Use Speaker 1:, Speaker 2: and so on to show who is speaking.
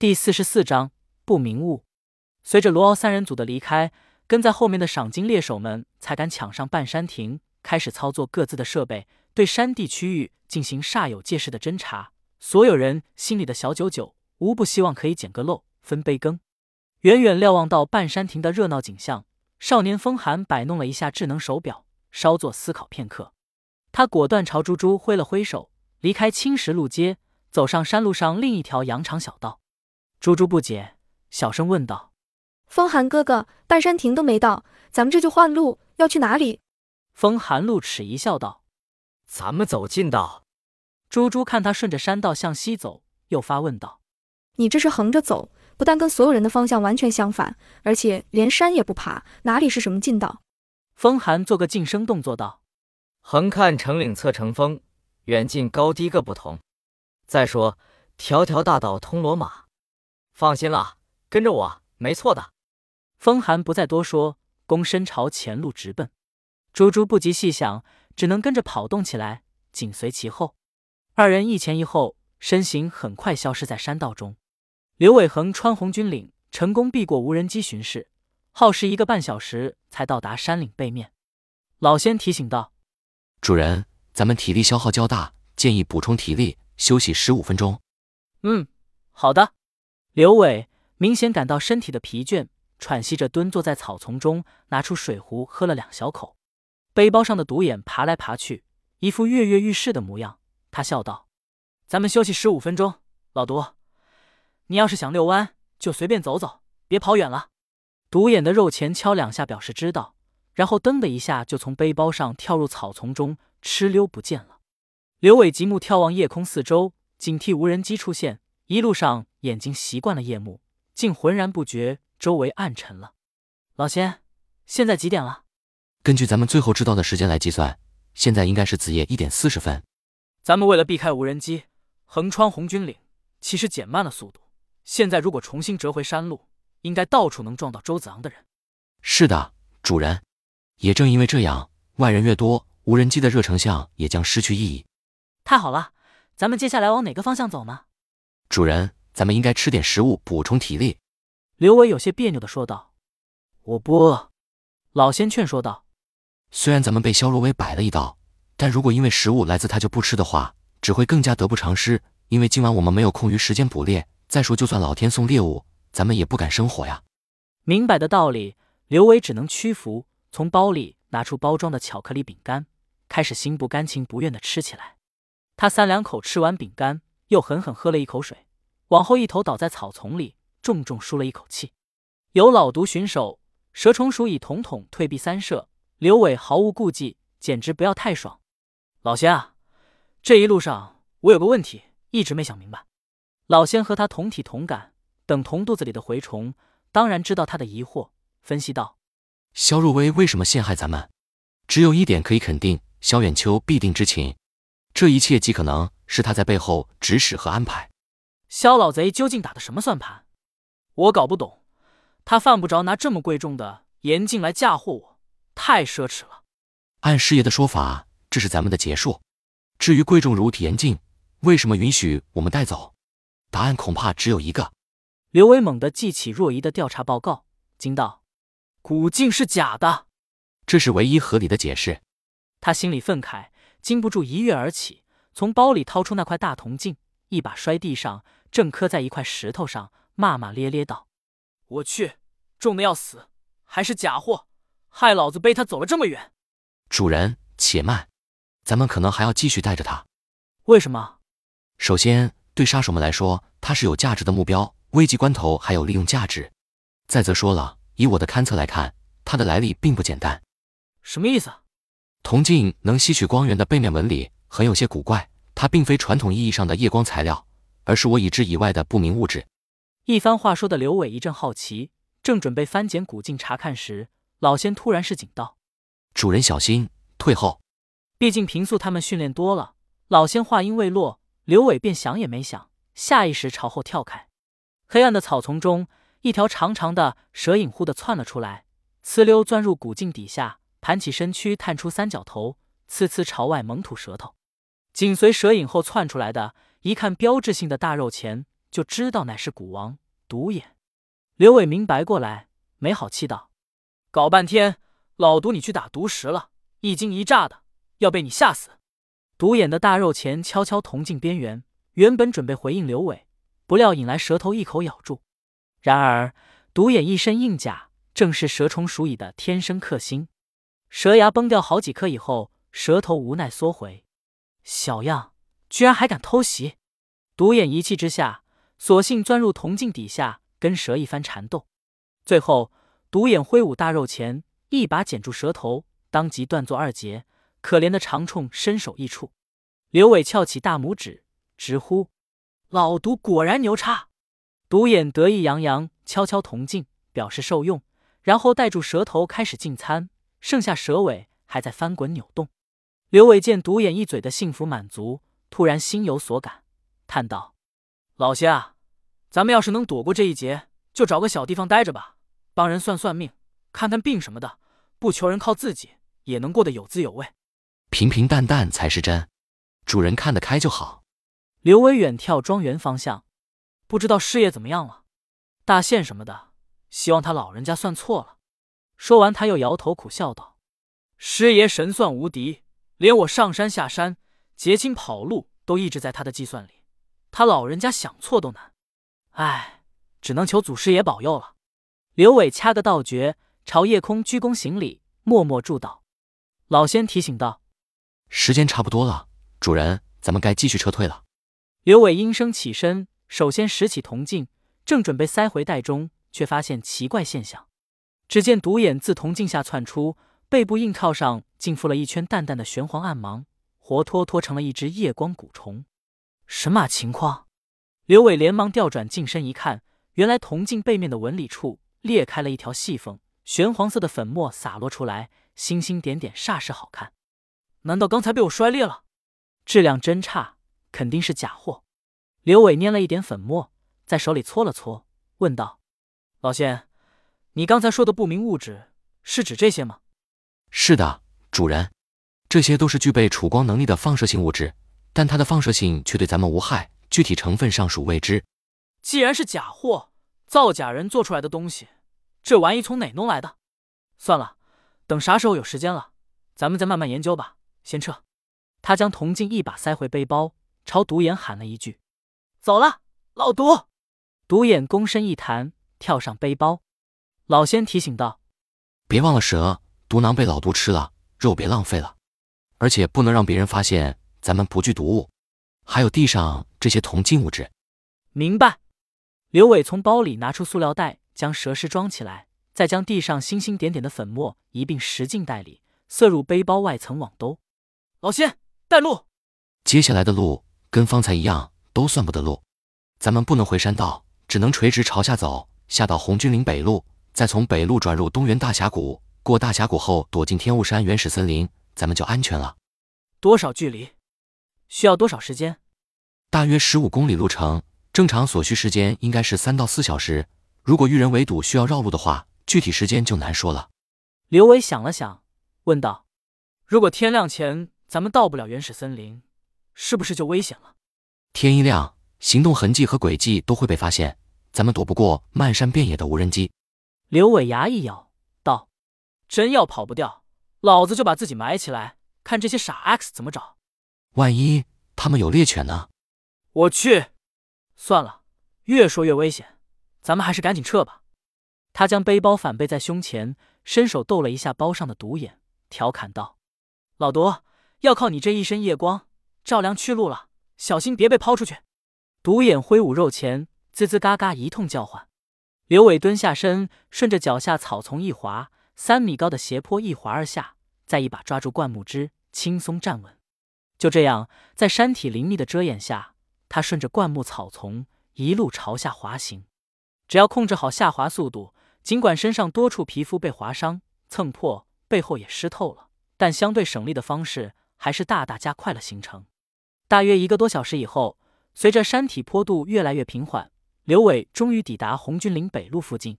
Speaker 1: 第四十四章不明物。随着罗敖三人组的离开，跟在后面的赏金猎手们才敢抢上半山亭，开始操作各自的设备，对山地区域进行煞有介事的侦查。所有人心里的小九九，无不希望可以捡个漏，分杯羹。远远瞭望到半山亭的热闹景象，少年风寒摆弄了一下智能手表，稍作思考片刻，他果断朝猪猪挥了挥手，离开青石路街，走上山路上另一条羊肠小道。猪猪不解，小声问道：“
Speaker 2: 风寒哥哥，半山亭都没到，咱们这就换路，要去哪里？”
Speaker 1: 风寒露齿一笑道：“
Speaker 3: 咱们走近道。”
Speaker 1: 猪猪看他顺着山道向西走，又发问道：“
Speaker 2: 你这是横着走？”不但跟所有人的方向完全相反，而且连山也不爬，哪里是什么近道？
Speaker 1: 风寒做个噤声动作道：“
Speaker 3: 横看成岭侧成峰，远近高低各不同。再说条条大道通罗马，放心了，跟着我没错的。”
Speaker 1: 风寒不再多说，躬身朝前路直奔。猪猪不及细想，只能跟着跑动起来，紧随其后。二人一前一后，身形很快消失在山道中。刘伟恒穿红军领，成功避过无人机巡视，耗时一个半小时才到达山岭背面。老仙提醒道：“
Speaker 4: 主人，咱们体力消耗较大，建议补充体力，休息十五分钟。”“
Speaker 1: 嗯，好的。”刘伟明显感到身体的疲倦，喘息着蹲坐在草丛中，拿出水壶喝了两小口。背包上的独眼爬来爬去，一副跃跃欲试的模样。他笑道：“咱们休息十五分钟，老独。”你要是想遛弯，就随便走走，别跑远了。独眼的肉前敲两下，表示知道，然后噔的一下就从背包上跳入草丛中，哧溜不见了。刘伟极目眺望夜空四周，警惕无人机出现。一路上眼睛习惯了夜幕，竟浑然不觉周围暗沉了。老仙，现在几点了？
Speaker 4: 根据咱们最后知道的时间来计算，现在应该是子夜一点四十分。
Speaker 1: 咱们为了避开无人机，横穿红军岭，其实减慢了速度。现在如果重新折回山路，应该到处能撞到周子昂的人。
Speaker 4: 是的，主人。也正因为这样，外人越多，无人机的热成像也将失去意义。
Speaker 1: 太好了，咱们接下来往哪个方向走呢？
Speaker 4: 主人，咱们应该吃点食物补充体力。
Speaker 1: 刘伟有些别扭的说道。我不饿。老仙劝说道。
Speaker 4: 虽然咱们被肖若薇摆了一道，但如果因为食物来自他就不吃的话，只会更加得不偿失。因为今晚我们没有空余时间捕猎。再说，就算老天送猎物，咱们也不敢生火呀。
Speaker 1: 明白的道理，刘伟只能屈服，从包里拿出包装的巧克力饼干，开始心不甘情不愿的吃起来。他三两口吃完饼干，又狠狠喝了一口水，往后一头倒在草丛里，重重舒了一口气。有老毒巡守，蛇虫鼠蚁统统退避三舍，刘伟毫无顾忌，简直不要太爽。老仙啊，这一路上我有个问题一直没想明白。老仙和他同体同感，等同肚子里的蛔虫，当然知道他的疑惑。分析道：“
Speaker 4: 萧若薇为什么陷害咱们？只有一点可以肯定，萧远秋必定知情。这一切极可能是他在背后指使和安排。
Speaker 1: 肖老贼究竟打的什么算盘？我搞不懂。他犯不着拿这么贵重的盐镜来嫁祸我，太奢侈了。
Speaker 4: 按师爷的说法，这是咱们的劫数。至于贵重如体盐镜，为什么允许我们带走？”答案恐怕只有一个。
Speaker 1: 刘伟猛地记起若仪的调查报告，惊道：“古镜是假的。”
Speaker 4: 这是唯一合理的解释。
Speaker 1: 他心里愤慨，禁不住一跃而起，从包里掏出那块大铜镜，一把摔地上，正磕在一块石头上，骂骂咧咧道：“我去，重的要死，还是假货，害老子背他走了这么远。”
Speaker 4: 主人，且慢，咱们可能还要继续带着他。
Speaker 1: 为什么？
Speaker 4: 首先。对杀手们来说，他是有价值的目标，危急关头还有利用价值。再则说了，以我的勘测来看，它的来历并不简单。
Speaker 1: 什么意思？
Speaker 4: 铜镜能吸取光源的背面纹理很有些古怪，它并非传统意义上的夜光材料，而是我已知以外的不明物质。
Speaker 1: 一番话说的刘伟一阵好奇，正准备翻检古镜查看时，老仙突然示警道：“
Speaker 4: 主人小心，退后。”
Speaker 1: 毕竟平素他们训练多了，老仙话音未落。刘伟便想也没想，下意识朝后跳开。黑暗的草丛中，一条长长的蛇影忽地窜了出来，呲溜钻入古镜底下，盘起身躯，探出三角头，呲呲朝外猛吐舌头。紧随蛇影后窜出来的，一看标志性的大肉钳，就知道乃是蛊王独眼。刘伟明白过来，没好气道：“搞半天，老毒你去打毒石了，一惊一乍的，要被你吓死。”独眼的大肉钳悄悄同进边缘，原本准备回应刘伟，不料引来蛇头一口咬住。然而独眼一身硬甲，正是蛇虫鼠蚁的天生克星，蛇牙崩掉好几颗以后，蛇头无奈缩回。小样，居然还敢偷袭！独眼一气之下，索性钻入铜镜底下，跟蛇一番缠斗。最后，独眼挥舞大肉钳，一把剪住蛇头，当即断作二截。可怜的长虫身首异处。刘伟翘起大拇指，直呼：“老毒果然牛叉！”独眼得意洋洋，敲敲铜镜，表示受用，然后带住蛇头开始进餐，剩下蛇尾还在翻滚扭动。刘伟见独眼一嘴的幸福满足，突然心有所感，叹道：“老仙啊，咱们要是能躲过这一劫，就找个小地方待着吧，帮人算算命、看看病什么的，不求人靠自己也能过得有滋有味。
Speaker 4: 平平淡淡才是真，主人看得开就好。”
Speaker 1: 刘伟远眺庄园方向，不知道事业怎么样了，大限什么的，希望他老人家算错了。说完，他又摇头苦笑道：“师爷神算无敌。”连我上山下山、结亲跑路都一直在他的计算里，他老人家想错都难。唉，只能求祖师爷保佑了。刘伟掐个道诀，朝夜空鞠躬行礼，默默祝祷。老仙提醒道：“
Speaker 4: 时间差不多了，主人，咱们该继续撤退了。”
Speaker 1: 刘伟应声起身，首先拾起铜镜，正准备塞回袋中，却发现奇怪现象。只见独眼自铜镜下窜出。背部硬靠上竟附了一圈淡淡的玄黄暗芒，活脱脱成了一只夜光蛊虫。神马情况？刘伟连忙调转镜身一看，原来铜镜背面的纹理处裂开了一条细缝，玄黄色的粉末洒落出来，星星点点，煞是好看。难道刚才被我摔裂了？质量真差，肯定是假货。刘伟捏了一点粉末，在手里搓了搓，问道：“老仙，你刚才说的不明物质，是指这些吗？”
Speaker 4: 是的，主人，这些都是具备储光能力的放射性物质，但它的放射性却对咱们无害，具体成分尚属未知。
Speaker 1: 既然是假货，造假人做出来的东西，这玩意从哪弄来的？算了，等啥时候有时间了，咱们再慢慢研究吧。先撤。他将铜镜一把塞回背包，朝独眼喊了一句：“走了，老独。”独眼躬身一弹，跳上背包。老仙提醒道：“
Speaker 4: 别忘了蛇。”毒囊被老毒吃了，肉别浪费了，而且不能让别人发现咱们不惧毒物。还有地上这些铜金物质。
Speaker 1: 明白。刘伟从包里拿出塑料袋，将蛇尸装起来，再将地上星星点点的粉末一并拾进袋里，塞入背包外层网兜。老仙带路。
Speaker 4: 接下来的路跟方才一样，都算不得路。咱们不能回山道，只能垂直朝下走，下到红军岭北路，再从北路转入东源大峡谷。过大峡谷后，躲进天雾山原始森林，咱们就安全了。
Speaker 1: 多少距离？需要多少时间？
Speaker 4: 大约十五公里路程，正常所需时间应该是三到四小时。如果遇人围堵需要绕路的话，具体时间就难说了。
Speaker 1: 刘伟想了想，问道：“如果天亮前咱们到不了原始森林，是不是就危险了？”
Speaker 4: 天一亮，行动痕迹和轨迹都会被发现，咱们躲不过漫山遍野的无人机。
Speaker 1: 刘伟牙一咬。真要跑不掉，老子就把自己埋起来，看这些傻 X 怎么找。
Speaker 4: 万一他们有猎犬呢？
Speaker 1: 我去，算了，越说越危险，咱们还是赶紧撤吧。他将背包反背在胸前，伸手逗了一下包上的独眼，调侃道：“老独，要靠你这一身夜光照亮去路了，小心别被抛出去。”独眼挥舞肉钳，吱吱嘎嘎一通叫唤。刘伟蹲下身，顺着脚下草丛一滑。三米高的斜坡一滑而下，再一把抓住灌木枝，轻松站稳。就这样，在山体林密的遮掩下，他顺着灌木草丛一路朝下滑行。只要控制好下滑速度，尽管身上多处皮肤被划伤、蹭破，背后也湿透了，但相对省力的方式还是大大加快了行程。大约一个多小时以后，随着山体坡度越来越平缓，刘伟终于抵达红军岭北路附近。